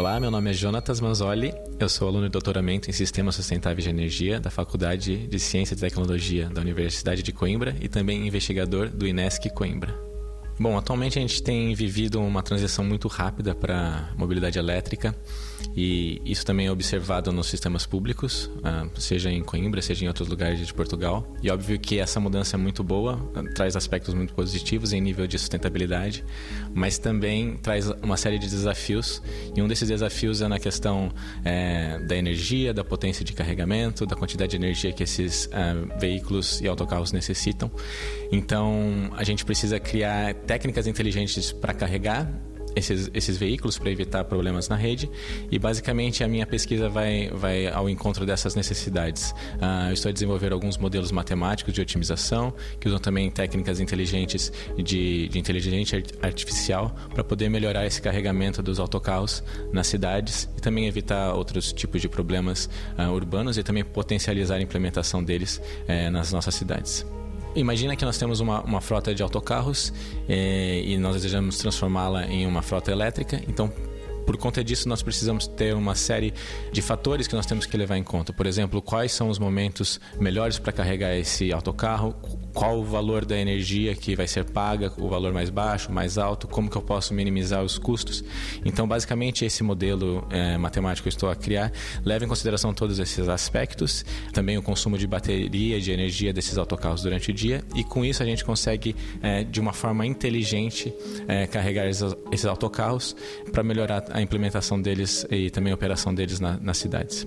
Olá, meu nome é Jonatas Manzoli, eu sou aluno de doutoramento em Sistemas Sustentáveis de Energia da Faculdade de Ciência e Tecnologia da Universidade de Coimbra e também investigador do INESC Coimbra. Bom, atualmente a gente tem vivido uma transição muito rápida para mobilidade elétrica e isso também é observado nos sistemas públicos, ah, seja em Coimbra, seja em outros lugares de Portugal. E óbvio que essa mudança é muito boa, ah, traz aspectos muito positivos em nível de sustentabilidade, mas também traz uma série de desafios. E um desses desafios é na questão é, da energia, da potência de carregamento, da quantidade de energia que esses é, veículos e autocarros necessitam. Então a gente precisa criar técnicas inteligentes para carregar esses, esses veículos para evitar problemas na rede e basicamente a minha pesquisa vai, vai ao encontro dessas necessidades. Uh, eu estou a desenvolver alguns modelos matemáticos de otimização que usam também técnicas inteligentes de, de inteligência artificial para poder melhorar esse carregamento dos autocarros nas cidades e também evitar outros tipos de problemas uh, urbanos e também potencializar a implementação deles uh, nas nossas cidades. Imagina que nós temos uma, uma frota de autocarros eh, e nós desejamos transformá-la em uma frota elétrica. Então, por conta disso, nós precisamos ter uma série de fatores que nós temos que levar em conta. Por exemplo, quais são os momentos melhores para carregar esse autocarro, qual o valor da energia que vai ser paga, o valor mais baixo, mais alto, como que eu posso minimizar os custos. Então, basicamente, esse modelo é, matemático que eu estou a criar leva em consideração todos esses aspectos, também o consumo de bateria, de energia desses autocarros durante o dia, e com isso a gente consegue, é, de uma forma inteligente, é, carregar esses, autocarros para melhorar a implementação deles e também a operação deles na, nas cidades.